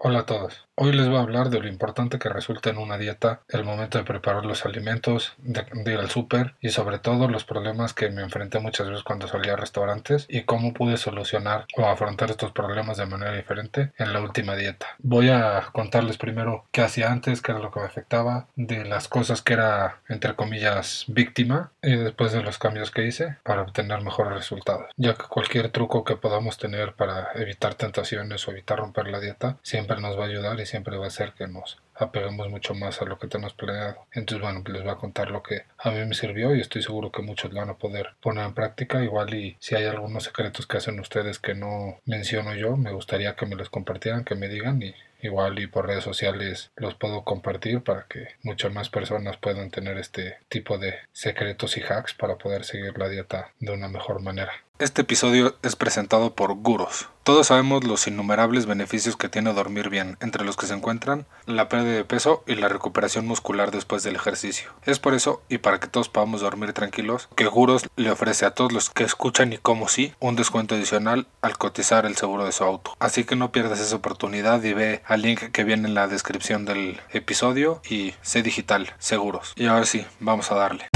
Hola a todos. Hoy les voy a hablar de lo importante que resulta en una dieta el momento de preparar los alimentos, de, ir al súper y sobre todo los problemas que me enfrenté muchas veces cuando salía a restaurantes y cómo pude solucionar o afrontar estos problemas de manera diferente en la última dieta. Voy a contarles primero qué hacía antes, qué era lo que me afectaba, de las cosas que era entre comillas víctima y después de los cambios que hice para obtener mejores resultados. Ya que cualquier truco que podamos tener para evitar tentaciones o evitar romper la dieta siempre nos va a ayudar y siempre va a hacer que nos apeguemos mucho más a lo que tenemos planeado. Entonces, bueno, les voy a contar lo que a mí me sirvió y estoy seguro que muchos lo van a poder poner en práctica. Igual y si hay algunos secretos que hacen ustedes que no menciono yo, me gustaría que me los compartieran, que me digan y igual y por redes sociales los puedo compartir para que muchas más personas puedan tener este tipo de secretos y hacks para poder seguir la dieta de una mejor manera. Este episodio es presentado por Guros. Todos sabemos los innumerables beneficios que tiene dormir bien, entre los que se encuentran la pérdida de peso y la recuperación muscular después del ejercicio. Es por eso, y para que todos podamos dormir tranquilos, que Guros le ofrece a todos los que escuchan y como sí un descuento adicional al cotizar el seguro de su auto. Así que no pierdas esa oportunidad y ve al link que viene en la descripción del episodio y sé digital, seguros. Y ahora sí, vamos a darle.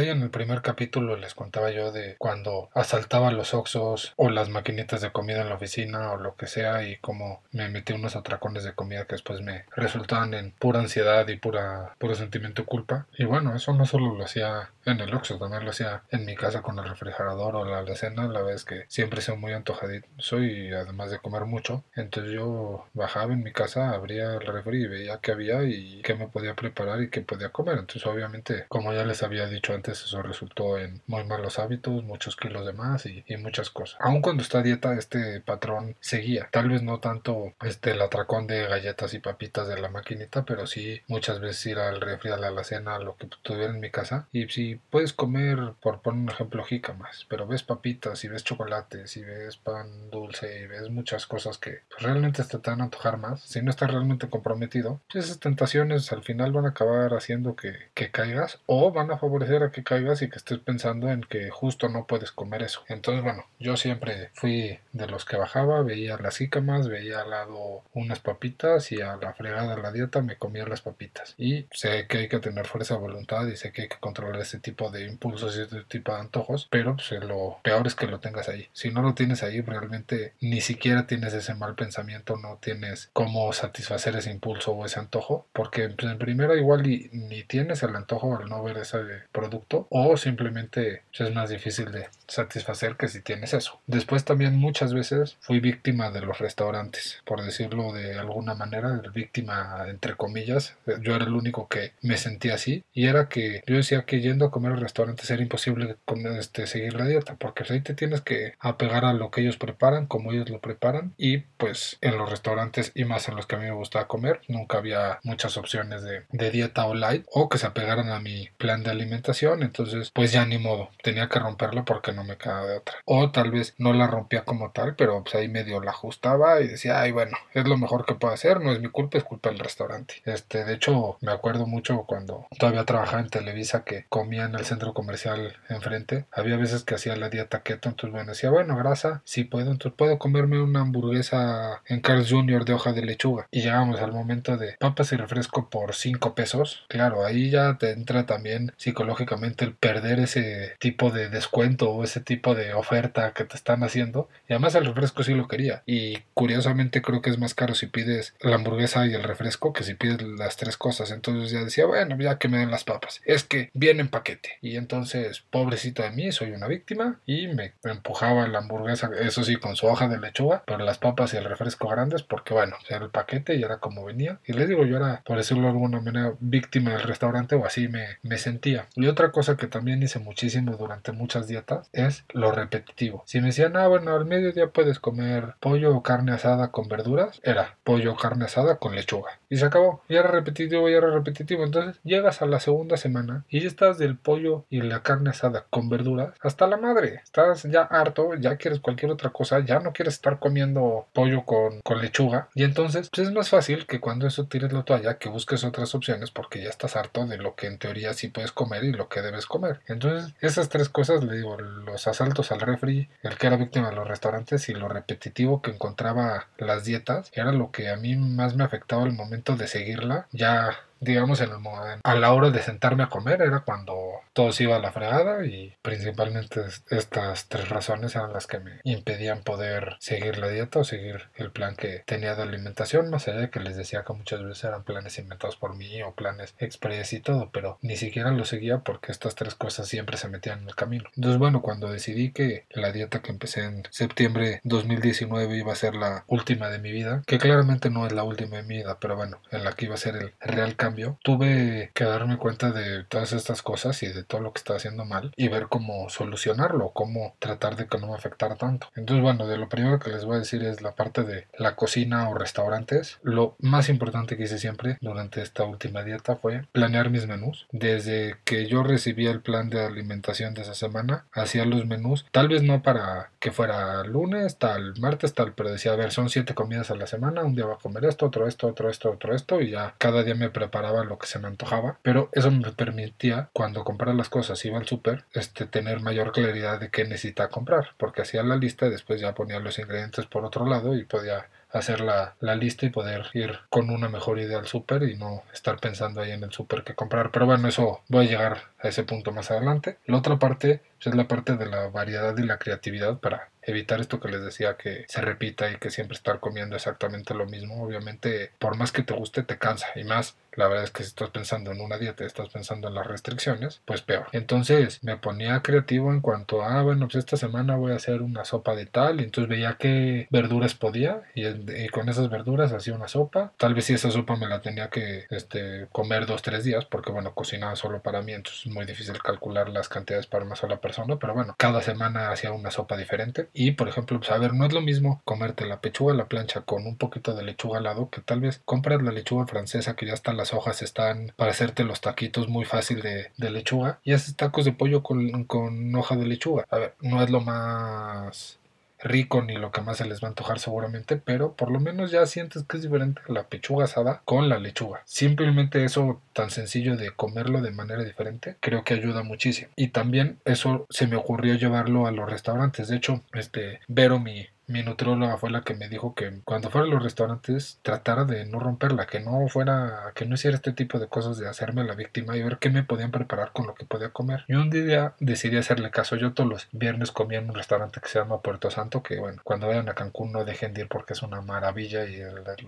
Ahí en el primer capítulo les contaba yo de cuando asaltaba los Oxos o las maquinitas de comida en la oficina o lo que sea y cómo me metí unos atracones de comida que después me resultaban en pura ansiedad y pura puro sentimiento de culpa. Y bueno, eso no solo lo hacía en el Oxxo, también lo hacía en mi casa con el refrigerador o la alacena, la vez que siempre soy muy antojadito soy además de comer mucho. Entonces yo bajaba en mi casa, abría el refri y veía qué había y qué me podía preparar y qué podía comer. Entonces obviamente, como ya les había dicho antes, eso resultó en muy malos hábitos, muchos kilos de más y, muchas cosas. Aun cuando está a dieta, este patrón seguía. Tal vez no tanto este, el atracón de galletas y papitas de la maquinita, pero sí muchas veces ir al refri, a la alacena, lo que tuviera en mi casa. Y si puedes comer, por poner un ejemplo, más pero ves papitas y ves chocolates y ves pan dulce y ves muchas cosas que pues, realmente te van a antojar más, si no estás realmente comprometido, pues, esas tentaciones al final van a acabar haciendo que, que caigas o van a favorecer a que caigas y que estés pensando en que justo no puedes comer eso. Entonces, bueno, yo siempre fui de los que bajaba, veía las jícamas, veía al lado unas papitas y a la fregada de la dieta me comía las papitas. Y sé que hay que tener fuerza de voluntad y sé que hay que controlar ese tipo de impulsos y este tipo de antojos, pero pues, lo peor es que lo tengas ahí. Si no lo tienes ahí, realmente ni siquiera tienes ese mal pensamiento, no tienes cómo satisfacer ese impulso o ese antojo, porque pues, en primera igual ni tienes el antojo al no ver ese producto o simplemente es más difícil de satisfacer que si tienes eso. Después también muchas veces fui víctima de los restaurantes, por decirlo de alguna manera, víctima entre comillas. Yo era el único que me sentía así y era que yo decía que yendo a comer al restaurante era imposible este, seguir la dieta porque ahí te tienes que apegar a lo que ellos preparan, como ellos lo preparan y pues en los restaurantes y más en los que a mí me gustaba comer nunca había muchas opciones de, de dieta o light o que se apegaran a mi plan de alimentación entonces pues ya ni modo, tenía que romperla porque no me quedaba de otra. O tal vez no la rompía como tal, pero pues ahí medio la ajustaba y decía, ay bueno, es lo mejor que puedo hacer, no es mi culpa, es culpa del restaurante. Este, de hecho, me acuerdo mucho cuando todavía trabajaba en Televisa que comía en el centro comercial enfrente, había veces que hacía la dieta keto, entonces bueno, decía, bueno, grasa, sí puedo, entonces puedo comerme una hamburguesa en Carl's Jr. de hoja de lechuga. Y llegamos al momento de papas y refresco por 5 pesos. Claro, ahí ya te entra también psicológicamente el perder ese tipo de descuento o ese tipo de oferta que te están haciendo. Y además el refresco sí lo quería. Y curiosamente creo que es más caro si pides la hamburguesa y el refresco que si pides las tres cosas. Entonces ya decía, bueno, ya que me den las papas. Es que viene en paquete. Y entonces, pobrecito de mí, soy una víctima. Y me empujaba la hamburguesa, eso sí, con su hoja de lechuga, pero las papas y el refresco grandes, porque bueno, era el paquete y era como venía. Y les digo, yo era, por decirlo de alguna manera, víctima del restaurante o así me, me sentía. Y otra cosa cosa que también hice muchísimo durante muchas dietas es lo repetitivo. Si me decían, ah, bueno, al mediodía puedes comer pollo o carne asada con verduras, era pollo o carne asada con lechuga. Y se acabó. Y era repetitivo, y era repetitivo. Entonces llegas a la segunda semana y ya estás del pollo y la carne asada con verduras hasta la madre. Estás ya harto, ya quieres cualquier otra cosa, ya no quieres estar comiendo pollo con, con lechuga. Y entonces pues es más fácil que cuando eso tires la toalla que busques otras opciones porque ya estás harto de lo que en teoría sí puedes comer y lo que debes comer. Entonces esas tres cosas, le digo, los asaltos al refri, el que era víctima de los restaurantes y lo repetitivo que encontraba las dietas, era lo que a mí más me afectaba el momento de seguirla. Ya digamos, en el, a la hora de sentarme a comer era cuando todo se iba a la fregada y principalmente estas tres razones eran las que me impedían poder seguir la dieta o seguir el plan que tenía de alimentación, más allá de que les decía que muchas veces eran planes inventados por mí o planes express y todo, pero ni siquiera lo seguía porque estas tres cosas siempre se metían en el camino. Entonces, bueno, cuando decidí que la dieta que empecé en septiembre 2019 iba a ser la última de mi vida, que claramente no es la última de mi vida, pero bueno, en la que iba a ser el real cambio tuve que darme cuenta de todas estas cosas y de todo lo que estaba haciendo mal y ver cómo solucionarlo, cómo tratar de que no me afectara tanto. Entonces, bueno, de lo primero que les voy a decir es la parte de la cocina o restaurantes. Lo más importante que hice siempre durante esta última dieta fue planear mis menús. Desde que yo recibía el plan de alimentación de esa semana, hacía los menús, tal vez no para que fuera lunes, tal, martes, tal, pero decía, a ver, son siete comidas a la semana, un día va a comer esto, otro esto, otro esto, otro esto, y ya cada día me preparaba lo que se me antojaba, pero eso me permitía cuando comprara las cosas, iba al súper, este, tener mayor claridad de qué necesitaba comprar, porque hacía la lista y después ya ponía los ingredientes por otro lado y podía hacer la, la, lista y poder ir con una mejor idea al súper y no estar pensando ahí en el súper que comprar. Pero bueno, eso voy a llegar a ese punto más adelante. La otra parte es la parte de la variedad y la creatividad para evitar esto que les decía que se repita y que siempre estar comiendo exactamente lo mismo. Obviamente, por más que te guste, te cansa y más la verdad es que si estás pensando en una dieta, estás pensando en las restricciones, pues peor. Entonces me ponía creativo en cuanto a, ah, bueno, pues esta semana voy a hacer una sopa de tal, y entonces veía qué verduras podía y, con esas verduras hacía una sopa. Tal vez si esa sopa me la tenía que este, comer dos, tres días, porque bueno, cocinaba solo para mí, entonces es muy difícil calcular las cantidades para una sola persona, pero bueno, cada semana hacía una sopa diferente. Y por ejemplo, pues a ver, no es lo mismo comerte la pechuga a la plancha con un poquito de lechuga al lado, que tal vez compras la lechuga francesa que ya está las hojas están para hacerte los taquitos muy fácil de, lechuga y haces tacos de pollo con, con hoja de lechuga. A ver, no es lo más rico ni lo que más se les va a antojar seguramente, pero por lo menos ya sientes que es diferente la pechuga asada con la lechuga. Simplemente eso tan sencillo de comerlo de manera diferente, creo que ayuda muchísimo. Y también eso se me ocurrió llevarlo a los restaurantes. De hecho, este Vero, mi, mi nutrióloga fue la que me dijo que cuando fuera a los restaurantes tratara de no romperla, que no fuera, que no hiciera este tipo de cosas de hacerme la víctima y ver qué me podían preparar con lo que podía comer. Y un día decidí hacerle caso. Yo todos los viernes comía en un restaurante que se llama Puerto Santo, que bueno, cuando vayan a Cancún no dejen de ir porque es una maravilla y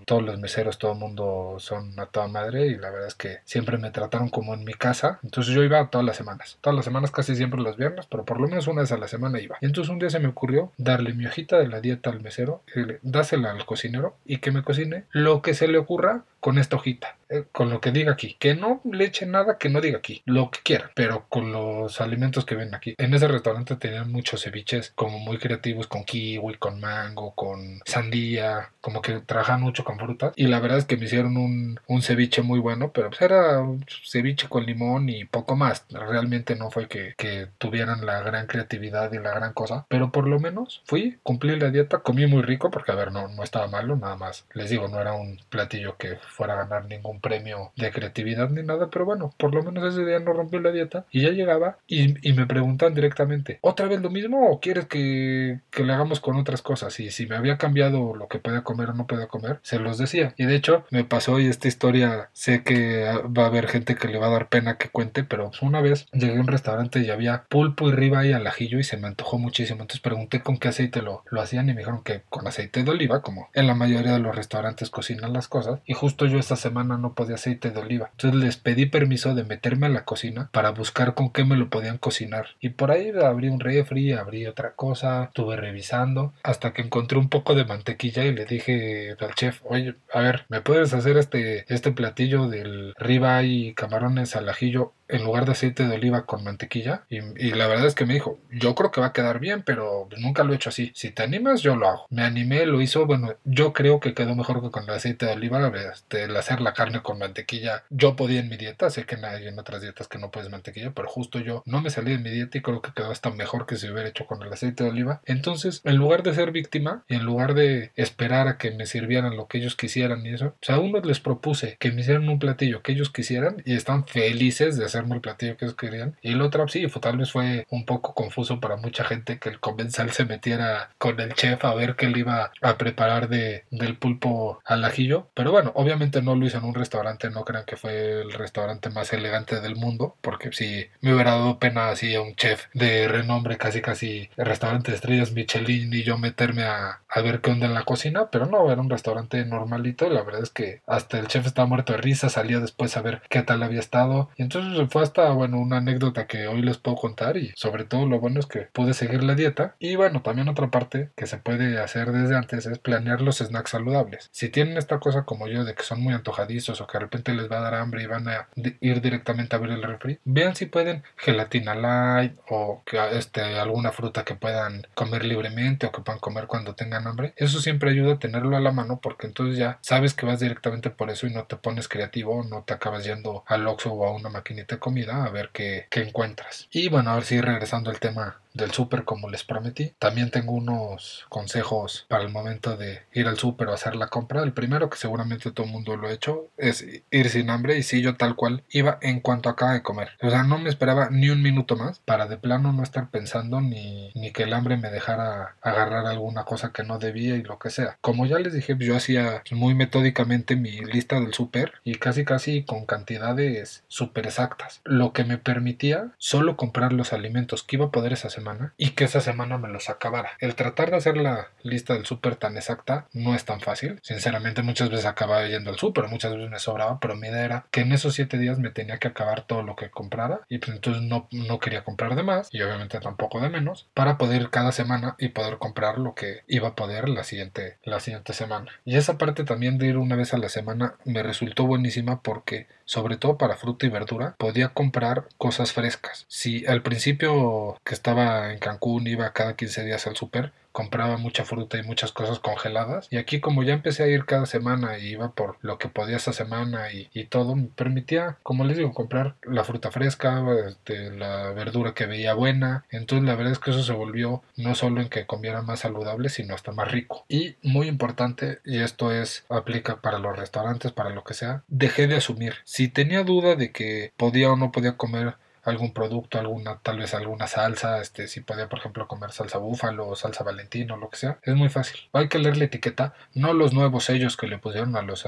todos los meseros, todo el mundo son a toda madre y la verdad es que siempre me trataron como en mi casa. Entonces yo iba todas las semanas, todas las semanas casi siempre los viernes, pero por lo menos una vez a la semana iba. Y entonces un día se me ocurrió darle mi hojita de la dieta al mesero, dásela al cocinero y que me cocine lo que se le ocurra con esta hojita, eh, con lo que diga aquí. Que no le eche nada que no diga aquí, lo que quiera, pero con los alimentos que ven aquí. En ese restaurante tenían muchos ceviches como muy creativos con kiwi, con mango, con sandía, como que trabajan mucho con frutas. Y la verdad es que me hicieron un, un ceviche muy bueno, pero pues era un ceviche con limón y poco más. Realmente no fue que, que tuvieran la gran creatividad y la gran cosa, pero por lo menos fui, cumplí la dieta, comí muy rico porque a ver, no, no estaba malo, nada más. Les digo, no era un platillo que fuera a ganar ningún premio de creatividad ni nada, pero bueno, por lo menos ese día no rompió la dieta y ya llegaba y, me preguntan directamente, ¿otra vez lo mismo o quieres que, que le hagamos con otras cosas? Y si me había cambiado lo que podía comer o no podía comer, se los decía. Y de hecho, me pasó y esta historia sé que va a haber gente que le va a dar pena que cuente, pero una vez llegué a un restaurante y había pulpo y riba y al ajillo y se me antojó muchísimo. Entonces pregunté con qué aceite lo, lo hacían y me dijeron que con aceite de oliva, como en la mayoría de los restaurantes cocinan las cosas. Y justo yo esta semana no podía aceite de oliva. Entonces les pedí permiso de meterme a la cocina para buscar con qué me lo podían cocinar. Y por ahí abrí un refri, abrí otra cosa, estuve revisando hasta que encontré un poco de mantequilla y le dije al chef, oye, a ver, ¿me puedes hacer este, este platillo del riba y camarones al ajillo en lugar de aceite de oliva con mantequilla. Y, la verdad es que me dijo, yo creo que va a quedar bien, pero nunca lo he hecho así. Si te animas, yo lo hago. Me animé, lo hizo. Bueno, yo creo que quedó mejor que con el aceite de oliva. Este, el hacer la carne con mantequilla, yo podía en mi dieta. Sé que hay en otras dietas que no puedes mantequilla, pero justo yo no me salí de mi dieta y creo que quedó hasta mejor que si hubiera hecho con el aceite de oliva. Entonces, en lugar de ser víctima y en lugar de esperar a que me sirvieran lo que ellos quisieran y eso, o sea, a unos les propuse que me hicieran un platillo que ellos quisieran y están felices de hacerme el platillo que ellos querían. Y el otro, sí, tal vez fue un poco confuso para mucha gente que el comensal se metiera con el chef a ver qué le iba a preparar de, del pulpo al ajillo. Pero bueno, obviamente no lo hizo en un restaurante, no crean que fue el restaurante más elegante del mundo, porque si me hubiera dado pena así a un chef de renombre, casi casi restaurante de estrellas Michelin y yo meterme a, a ver qué onda en la cocina, pero no, era un restaurante normalito, la verdad es que hasta el chef estaba muerto de risa, salía después a ver qué tal había estado. Y entonces fue hasta, bueno, una anécdota que hoy les puedo contar y sobre todo lo bueno es que pude seguir la dieta. Y bueno, también otra parte que se puede hacer desde antes es planear los snacks saludables. Si tienen esta cosa como yo de que son muy antojadizos o que de repente les va a dar hambre y van a ir directamente a ver el refri, vean si pueden gelatina light o que, este, alguna fruta que puedan comer libremente o que puedan comer cuando tengan hambre. Eso siempre ayuda a tenerlo a la mano porque entonces ya sabes que vas directamente por eso y no te pones creativo, no te acabas yendo al Oxxo o a una maquinita comida a ver qué, encuentras. Y bueno, a ver si regresando al tema del súper como les prometí. También tengo unos consejos para el momento de ir al súper o hacer la compra. El primero, que seguramente todo el mundo lo ha hecho, es ir sin hambre. Y si yo tal cual iba en cuanto acaba de comer. O sea, no me esperaba ni un minuto más para de plano no estar pensando ni, ni que el hambre me dejara agarrar alguna cosa que no debía y lo que sea. Como ya les dije, yo hacía muy metódicamente mi lista del súper y casi casi con cantidades súper exactas. Lo que me permitía solo comprar los alimentos que iba a poder esa y que esa semana me los acabara. El tratar de hacer la lista del súper tan exacta no es tan fácil. Sinceramente muchas veces acababa yendo al súper, muchas veces me sobraba, pero mi idea era que en esos siete días me tenía que acabar todo lo que comprara y pues entonces no, no quería comprar de más y obviamente tampoco de menos para poder cada semana y poder comprar lo que iba a poder la siguiente, la siguiente semana. Y esa parte también de ir una vez a la semana me resultó buenísima porque sobre todo para fruta y verdura podía comprar cosas frescas. Si al principio que estaba en Cancún iba cada 15 días al súper, compraba mucha fruta y muchas cosas congeladas. Y aquí como ya empecé a ir cada semana y iba por lo que podía esa semana y, todo, me permitía, como les digo, comprar la fruta fresca, este, la verdura que veía buena. Entonces la verdad es que eso se volvió no solo en que comiera más saludable, sino hasta más rico. Y muy importante, y esto es aplica para los restaurantes, para lo que sea, dejé de asumir. Si tenía duda de que podía o no podía comer algún producto, alguna, tal vez alguna salsa, este, si podía, por ejemplo, comer salsa búfalo o salsa valentino, lo que sea, es muy fácil. Hay que leer la etiqueta, no los nuevos sellos que le pusieron a los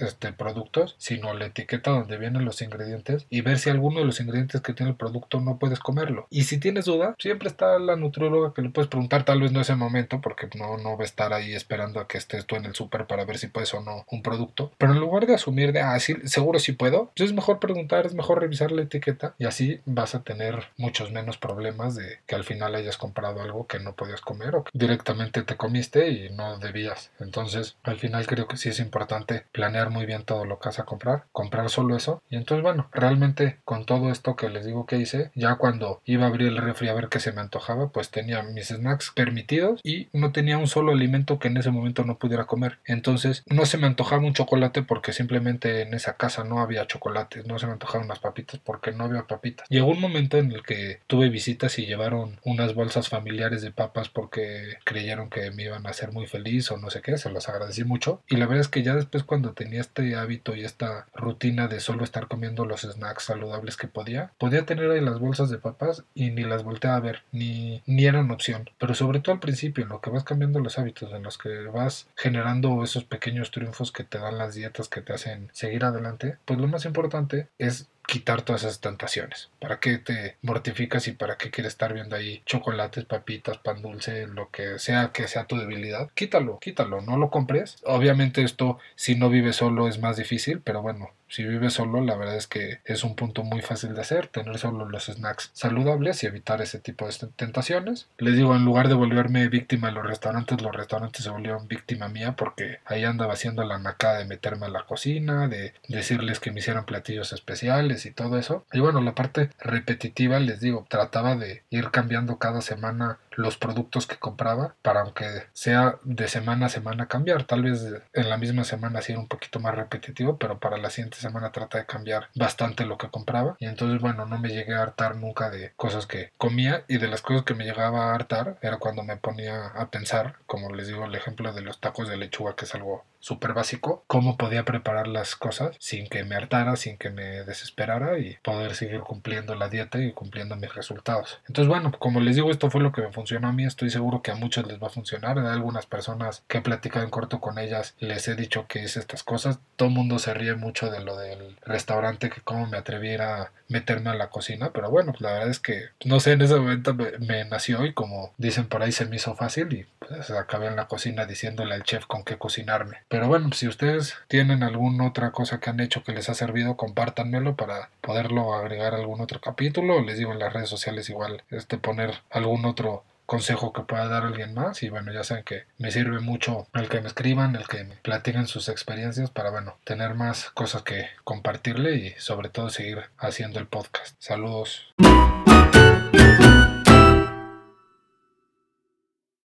este, productos, sino la etiqueta donde vienen los ingredientes y ver si alguno de los ingredientes que tiene el producto no puedes comerlo. Y si tienes duda, siempre está la nutrióloga que le puedes preguntar, tal vez no ese momento, porque no, no va a estar ahí esperando a que estés tú en el súper para ver si puedes o no un producto. Pero en lugar de asumir de, ah, sí, seguro si puedo, pues es mejor preguntar, es mejor revisar la etiqueta y así vas a tener muchos menos problemas de que al final hayas comprado algo que no podías comer o que directamente te comiste y no debías. Entonces, al final creo que sí es importante planear muy bien todo lo que vas a comprar, comprar solo eso. Y entonces, bueno, realmente con todo esto que les digo que hice, ya cuando iba a abrir el refri a ver qué se me antojaba, pues tenía mis snacks permitidos y no tenía un solo alimento que en ese momento no pudiera comer. Entonces, no se me antojaba un chocolate porque simplemente en esa casa no había chocolates, no se me antojaban unas papitas porque no había papitas. Llegó un momento en el que tuve visitas y llevaron unas bolsas familiares de papas porque creyeron que me iban a hacer muy feliz o no sé qué, se los agradecí mucho. Y la verdad es que ya después cuando tenía este hábito y esta rutina de solo estar comiendo los snacks saludables que podía, podía tener ahí las bolsas de papas y ni las volteaba a ver, ni, ni eran opción. Pero sobre todo al principio, en lo que vas cambiando los hábitos, en los que vas generando esos pequeños triunfos que te dan las dietas que te hacen seguir adelante, pues lo más importante es quitar todas esas tentaciones. ¿Para qué te mortificas y para qué quieres estar viendo ahí chocolates, papitas, pan dulce, lo que sea que sea tu debilidad? Quítalo, quítalo, no lo compres. Obviamente esto si no vives solo es más difícil, pero bueno, si vives solo, la verdad es que es un punto muy fácil de hacer, tener solo los snacks saludables y evitar ese tipo de tentaciones. Les digo, en lugar de volverme víctima de los restaurantes, los restaurantes se volvieron víctima mía porque ahí andaba haciendo la nacada de meterme a la cocina, de decirles que me hicieran platillos especiales y todo eso. Y bueno, la parte repetitiva, les digo, trataba de ir cambiando cada semana los productos que compraba para aunque sea de semana a semana cambiar. Tal vez en la misma semana sea un poquito más repetitivo, pero para la siguiente semana trata de cambiar bastante lo que compraba. Y entonces, bueno, no me llegué a hartar nunca de cosas que comía y de las cosas que me llegaba a hartar era cuando me ponía a pensar, como les digo, el ejemplo de los tacos de lechuga, que es algo súper básico, cómo podía preparar las cosas sin que me hartara, sin que me desesperara y poder seguir cumpliendo la dieta y cumpliendo mis resultados. Entonces, bueno, como les digo, esto fue lo que me funcionó a mí, estoy seguro que a muchos les va a funcionar. Algunas personas que he platicado en corto con ellas, les he dicho que hice estas cosas. Todo el mundo se ríe mucho de lo del restaurante, que cómo me atreviera a meterme a la cocina, pero bueno, la verdad es que, no sé, en ese momento me, nació y como dicen por ahí se me hizo fácil y pues acabé en la cocina diciéndole al chef con qué cocinarme. Pero bueno, si ustedes tienen alguna otra cosa que han hecho que les ha servido, compártanmelo para poderlo agregar a algún otro capítulo. Les digo en las redes sociales igual este poner algún otro consejo que pueda dar alguien más y bueno ya saben que me sirve mucho el que me escriban el que me platiquen sus experiencias para bueno tener más cosas que compartirle y sobre todo seguir haciendo el podcast. Saludos